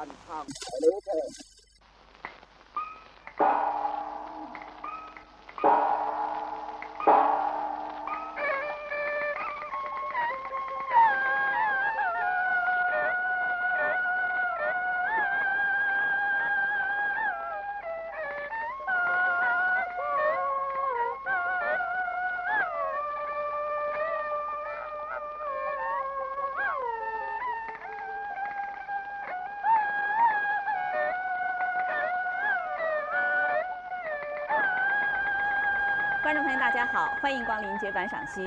板唱彩楼配。观众朋友，大家好，欢迎光临绝版赏析。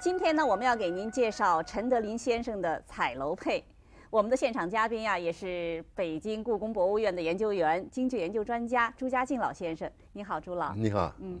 今天呢，我们要给您介绍陈德林先生的《彩楼配》。我们的现场嘉宾呀、也是北京故宫博物院的研究员、京剧研究专家朱家敬老先生。你好，朱老。你好，嗯，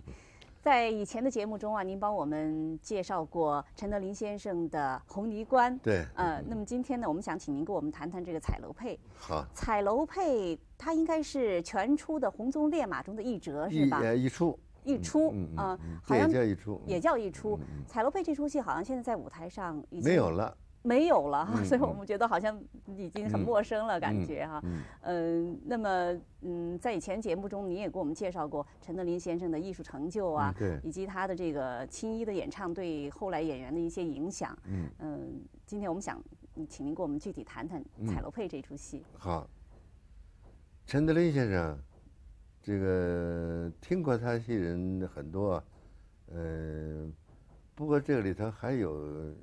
在以前的节目中啊，您帮我们介绍过陈德林先生的《红泥关》。对，呃，那么今天呢，我们想请您跟我们谈谈这个彩楼配。好，彩楼配它应该是全出的红鬃烈马中的一折，是一吧？呃一出，一出啊好像也叫一出，也叫一出。彩楼配这出戏好像现在在舞台上已经没有了，没有了哈，嗯所以我们觉得好像已经很嗯陌生了，感嗯觉哈。嗯，嗯，那么嗯，在以前节目中，你也给我们介绍过陈德林先生的艺术成就啊以及他的这个青衣的演唱对后来演员的一些影响。嗯嗯，今天我们想嗯请您给我们具体谈谈嗯彩楼配这出戏。好。陈德林先生，这个听过他戏人很多，呃，不过这里头还有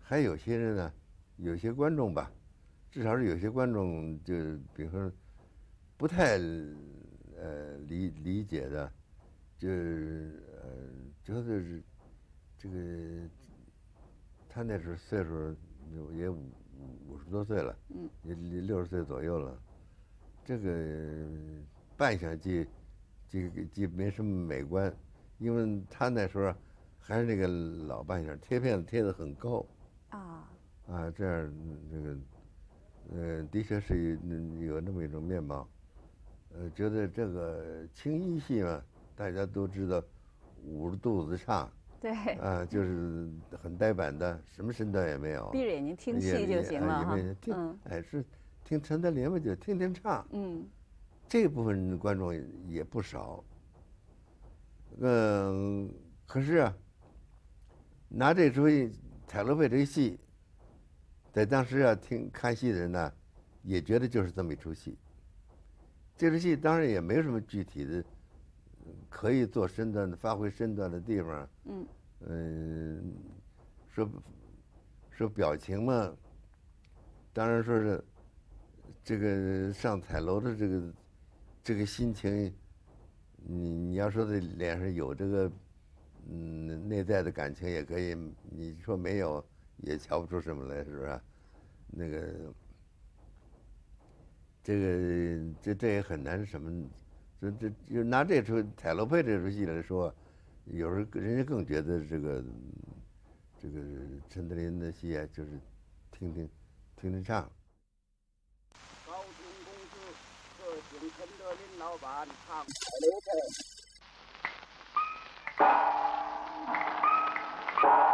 还有些人呢，有些观众吧，至少是有些观众就比如说不太呃理理解的，就是呃觉得是这个他那时候岁数也五五五十多岁了，嗯，也六十岁左右了，这个扮相既既既没什么美观，因为他那时候还是那个老扮相，贴片子贴的很高。啊，啊，这样嗯这个，呃，的确是有那么一种面貌。呃，觉得这个青衣戏嘛，大家都知道，捂着肚子唱，对，啊，就是很呆板的，什么身段也没有，闭着眼睛听戏就行了哈。听嗯，哎，是听陈德林嘛，就听听唱，嗯这部分观众也也不少。嗯，可是啊，拿这出戏《彩楼配》这个戏，在当时啊听看戏的人呢，也觉得就是这么一出戏。这出戏当然也没什么具体的嗯可以做身段的、发挥身段的地方。嗯嗯，说说表情嘛，当然说是这个上彩楼的这个这个心情，你你要说这脸上有这个嗯内在的感情也可以，你说没有也瞧不出什么来，是不是？那个这个这这也很难什么，这这就拿这出彩楼配这出戏来说，有时候人家更觉得这个这个陈德林的戏啊，就是听听听听唱。高亭公子，特请陈德林老板唱彩楼配。啊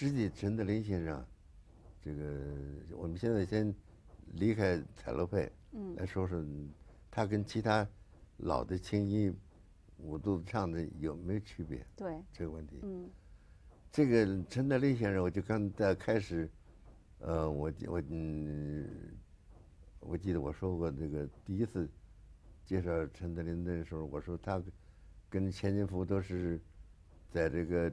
实际陈德林先生，这个我们现在先离开彩楼配，嗯来说说他跟其他老的青衣五肚子唱的有没有区别对，这个问题。嗯这个陈德林先生，我就刚在开始，呃，我我嗯，我记得我说过这个第一次介绍陈德林的时候，我说他跟钱金福都是在这个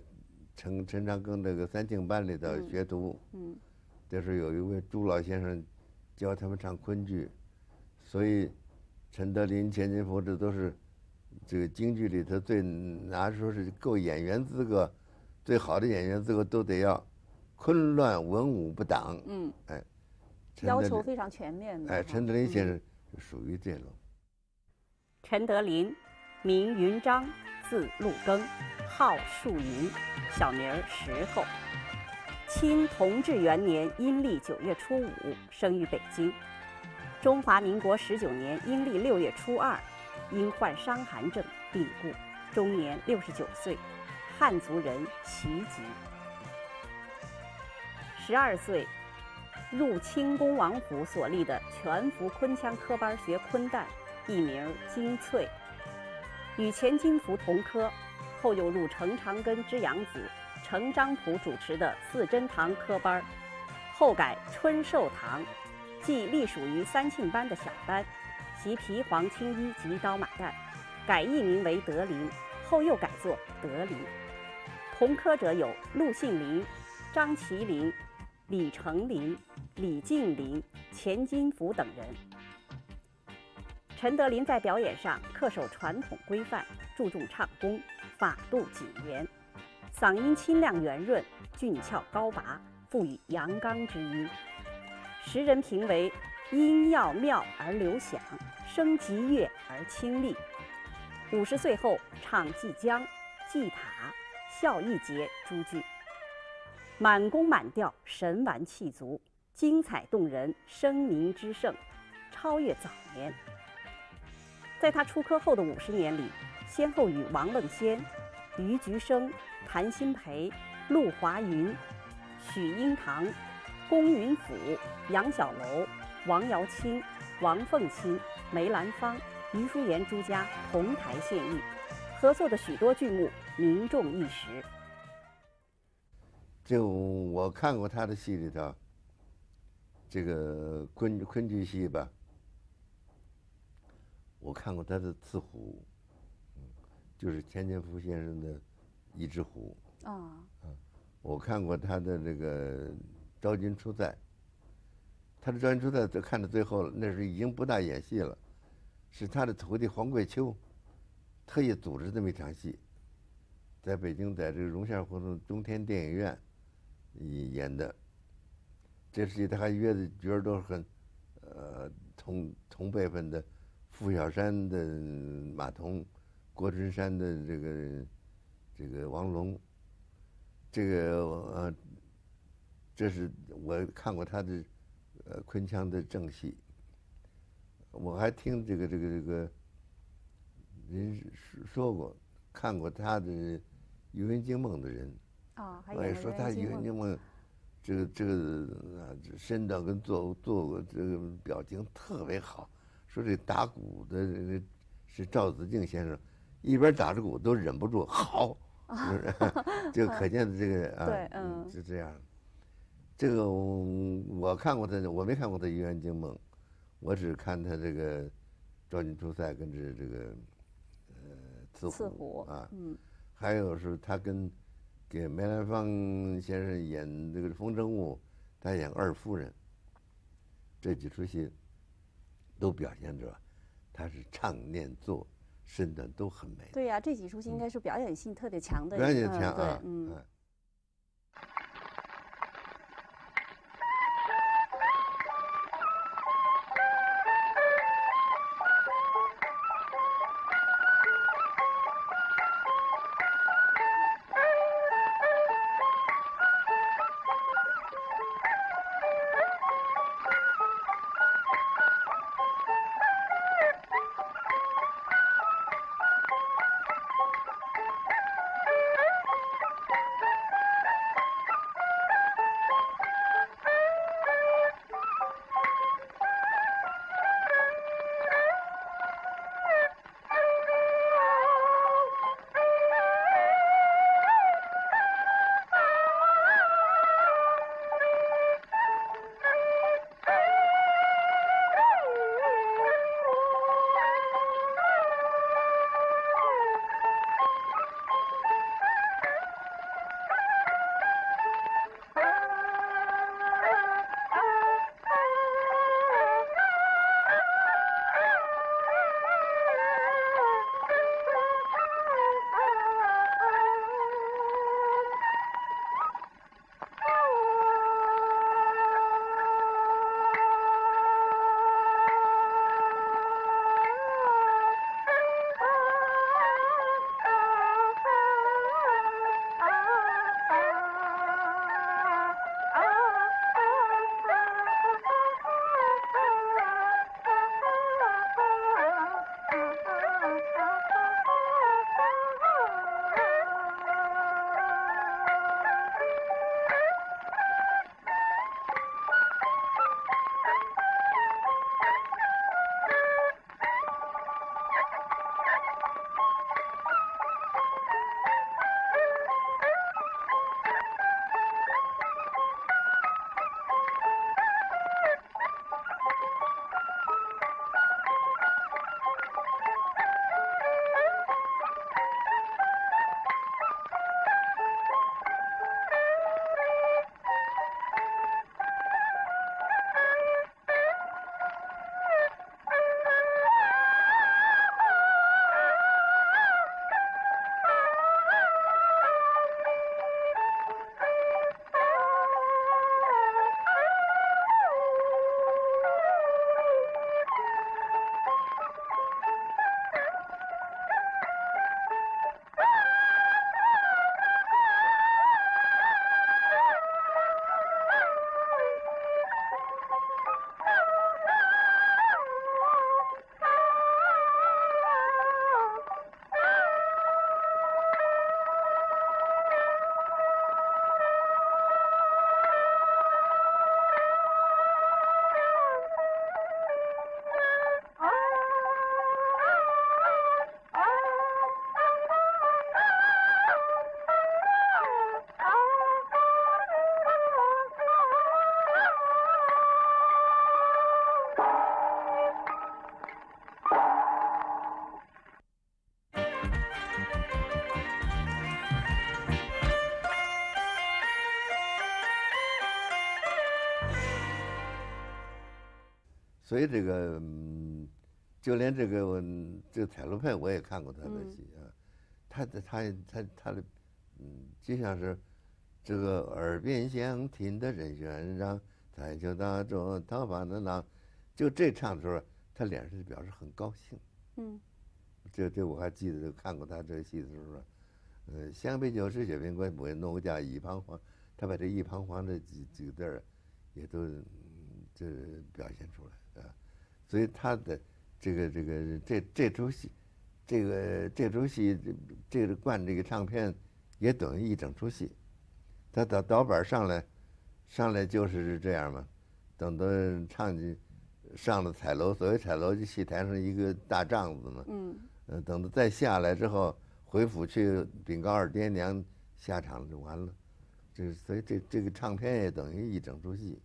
陈陈长庚这个三庆班里头嗯学徒。嗯就是有一位朱老先生教他们唱昆剧，所以陈德林、钱金福这都是这个京剧里头最拿说是够演员资格，最好的演员资格都得要昆乱文武不挡。嗯，哎要求非常全面的。哎，陈德林先嗯生就属于这种。陈德林，名云章，字陆庚，号树云，小名石头。清同治元年阴历九月初五生于北京。中华民国十九年阴历六月初二，因患伤寒症病故，终年六十九岁，汉族人，旗籍。十二岁，入清宫王府所立的全福昆腔科班学昆旦，艺名金翠，与钱金福同科，后又入程长根之养子程章甫主持的四珍堂科班，后改春寿堂，即隶属于三庆班的小班，习皮黄青衣及刀马旦，改艺名为德林，后又改作德林。同科者有陆杏林、张麒麟、李成林、李敬林、钱金福等人。陈德林在表演上恪守传统规范，注重唱功，法度谨严，嗓音清亮圆润，俊俏高拔，富有阳刚之音。时人评为音要妙而流响，声极悦而清丽。五十岁后唱《祭江》《祭塔》《孝义节》诸剧，满宫满调，神完气足，精彩动人，声名之盛，超越早年。在他出科后的五十年里，先后与王梦仙、余菊生、谭鑫培、陆华云、许英堂、龚云甫、杨小楼、王瑶卿、王凤卿、梅兰芳、余淑妍诸家同台献艺，合作的许多剧目名重一时。就我看过他的戏里头，这个昆昆剧戏吧，我看过他的《刺虎》，嗯，就是钱金福先生的《一只虎》。啊，我看过他的那个《昭君出塞》，他的《昭君出塞》都看到最后了，那时候已经不大演戏了，是他的徒弟黄桂秋特意组织这么一场戏，在北京，在这个荣县胡同中天电影院演演的。这戏他还约的角儿都是很，呃，同同辈分的，傅小山的马童，郭春山的这个这个王龙。这个呃，这是我看过他的呃昆腔的正戏，我还听这个这个这个人说说过，看过他的《游园惊梦》的人，啊，还我也演过说他《游园惊梦》这个这个啊这身段跟做做这个表情特别好，说这打鼓的这个是赵子敬先生，一边打着鼓都忍不住好。就是 就可见的这个啊，对嗯是这样。这个我我看过他，我没看过他《游园惊梦》，我只看他这个《昭君出塞》跟这这个呃刺刺虎啊，嗯还有是他跟给梅兰芳先生演这个《风筝误》，他演二夫人，这几出戏都表现着他是唱念做身段都很美。对呀、这几出戏应该是表演性特别强的一，表演嗯强啊，嗯。嗯所以这个嗯，就连这个我这个彩楼派我也看过他的戏啊，他的他他他的嗯，就像是这个耳边响，听的人喧嚷，彩球当中桃花的浪，就这唱的时候，他脸上就表示很高兴。嗯，这这我还记得看过他这个戏的时候，呃，湘北旧时雪平关，不农家一彷徨，他把这一彷徨这几几个字儿，也都嗯这表现出来啊，所以他的这个这个这这出戏，这个这出戏这这个灌这个唱片，也等于一整出戏，他导导板上来，上来就是这样嘛，等到唱进。上了彩楼，所谓彩楼就戏台上一个大帐子嘛。嗯。呃，等到再下来之后，回府去禀告二爹娘，下场就完了。这所以这这个唱片也等于一整出戏。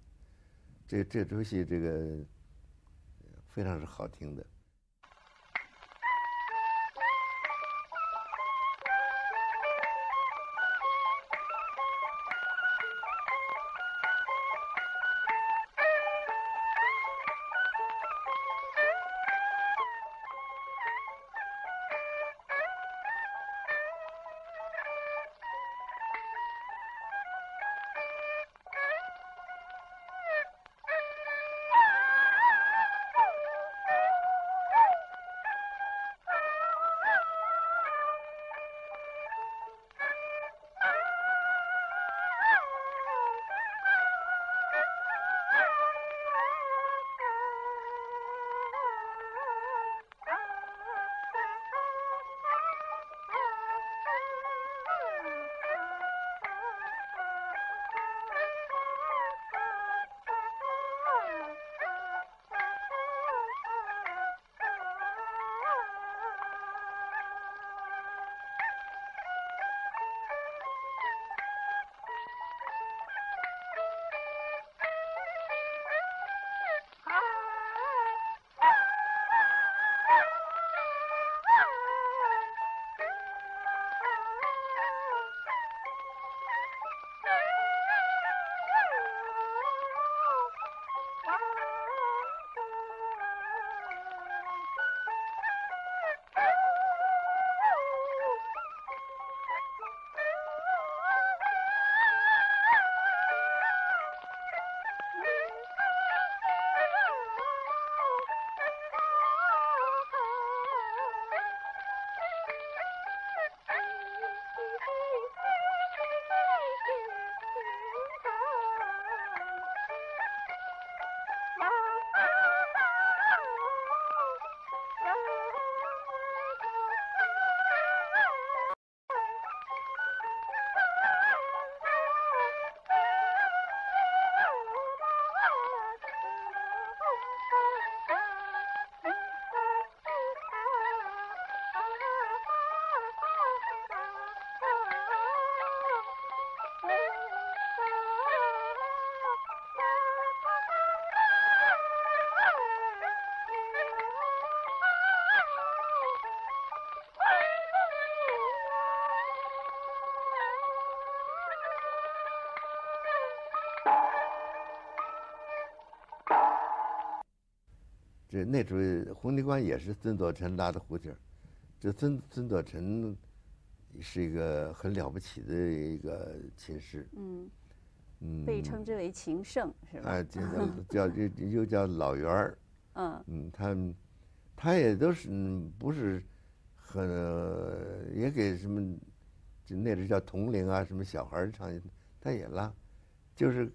这这出戏这个非常是好听的。这那出《红泥关》也是孙佐臣拉的胡琴儿，这孙孙佐臣是一个很了不起的一个琴师。嗯。嗯。被称之为琴圣是吧？啊，叫 叫又又叫老员儿。嗯。嗯，他他也都是不是很也给什么，就那阵叫同龄啊，什么小孩儿唱，他也拉。就是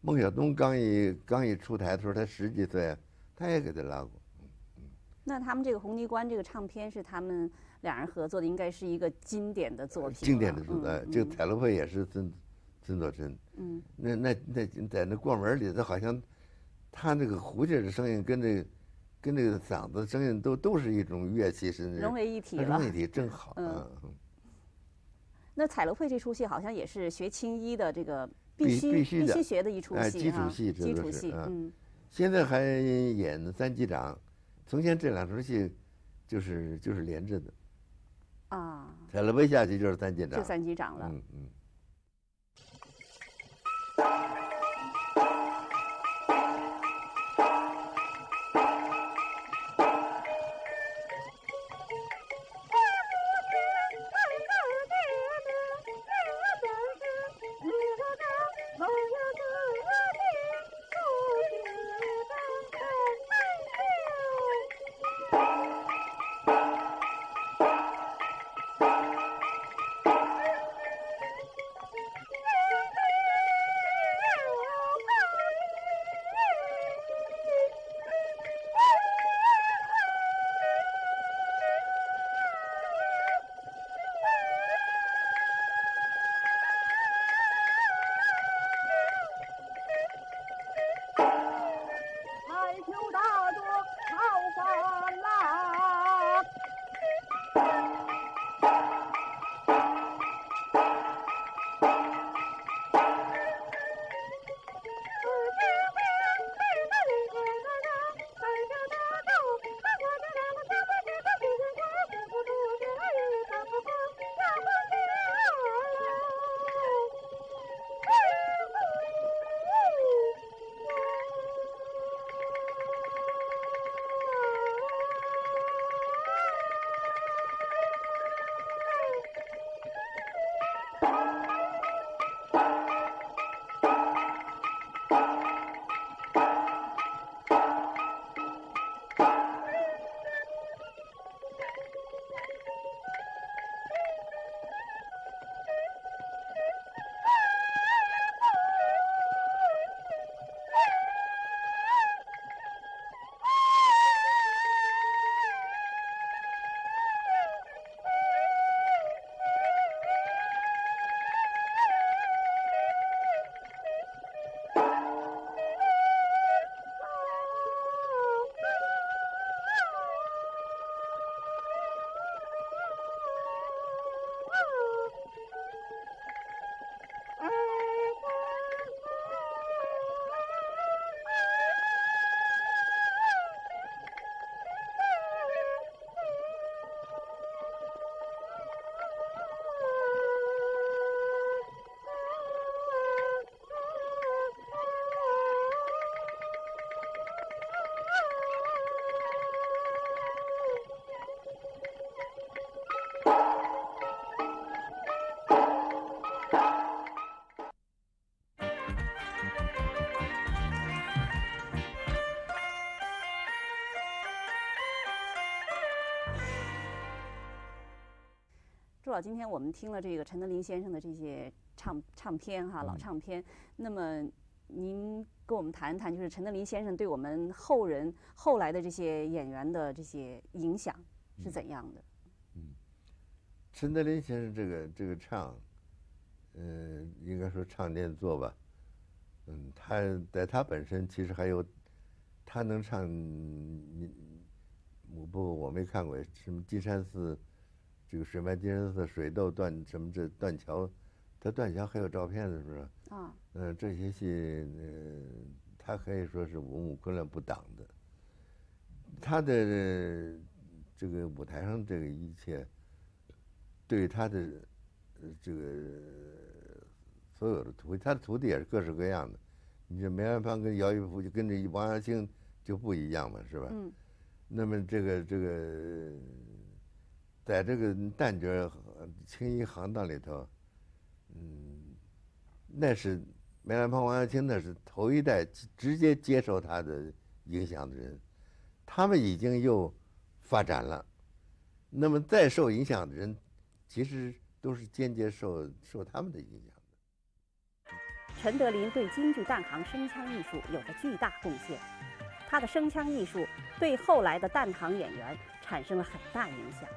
孟小冬刚一刚一出台的时候，他十几岁。他也给他拉过，那他们这个《红泥关》这个唱片是他们两人合作的，应该是一个经典的作品。经典的作品，这个彩楼会也是孙孙佐真。嗯。那那那在那过门里头，好像他那个胡琴的声音跟这跟那个嗓子声音都都是一种乐器，是融为一体了。融为一体正好。嗯。那彩楼会这出戏好像也是学青衣的这个必须必须学的一出戏基础戏，基础戏。嗯。现在还演三机长，从前这两出戏，就是就是连着的。啊。踩了背下去就是三机长。就三机长了。嗯嗯。了，今天我们听了这个陈德林先生的这些唱唱片哈，老嗯唱片。那么您跟我们谈一谈，就是陈德林先生对我们后人后来的这些演员的这些影响是怎样的？嗯陈德林先生这个这个唱，嗯、应该说唱念做吧，嗯，他在他本身其实还有，他能唱，你我不我没看过什么金山寺，这个水漫金山寺水斗断什么这断桥，他断桥还有照片的是不是？啊，嗯、这些戏，呃，他可以说是文武昆仑不挡的。他的这个舞台上这个一切，对他的呃这个所有的徒弟，他的徒弟也是各式各样的。你这梅兰芳跟姚玉福就跟这王阳庆就不一样嘛，是吧？嗯那么这个这个，在这个旦角和青衣行当里头，嗯，那是梅兰芳、王耀庆，那是头一代直接接受他的影响的人，他们已经又发展了，那么再受影响的人，其实都是间接受受他们的影响。陈德林对京剧旦行声腔艺术有着巨大贡献，他的声腔艺术对后来的旦行演员产生了很大影响。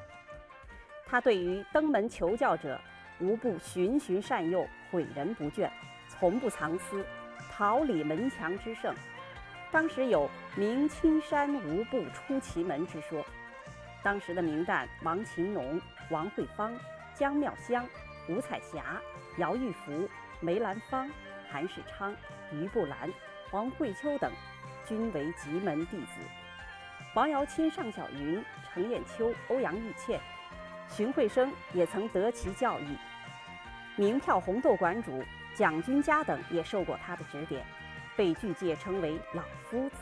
他对于登门求教者，无不循循善诱，诲人不倦，从不藏私，桃李门墙之盛。当时有“明青山无不出奇门”之说。当时的名旦王芹农、王惠芳、江妙香、吴彩霞、姚玉福、梅兰芳、韩世昌、于步兰、黄慧秋等，均为极门弟子。王瑶卿、尚小云、程砚秋、欧阳玉倩、荀慧生也曾得其教益。名票红豆馆主蒋君佳等也受过他的指点，被剧界称为“老夫子”。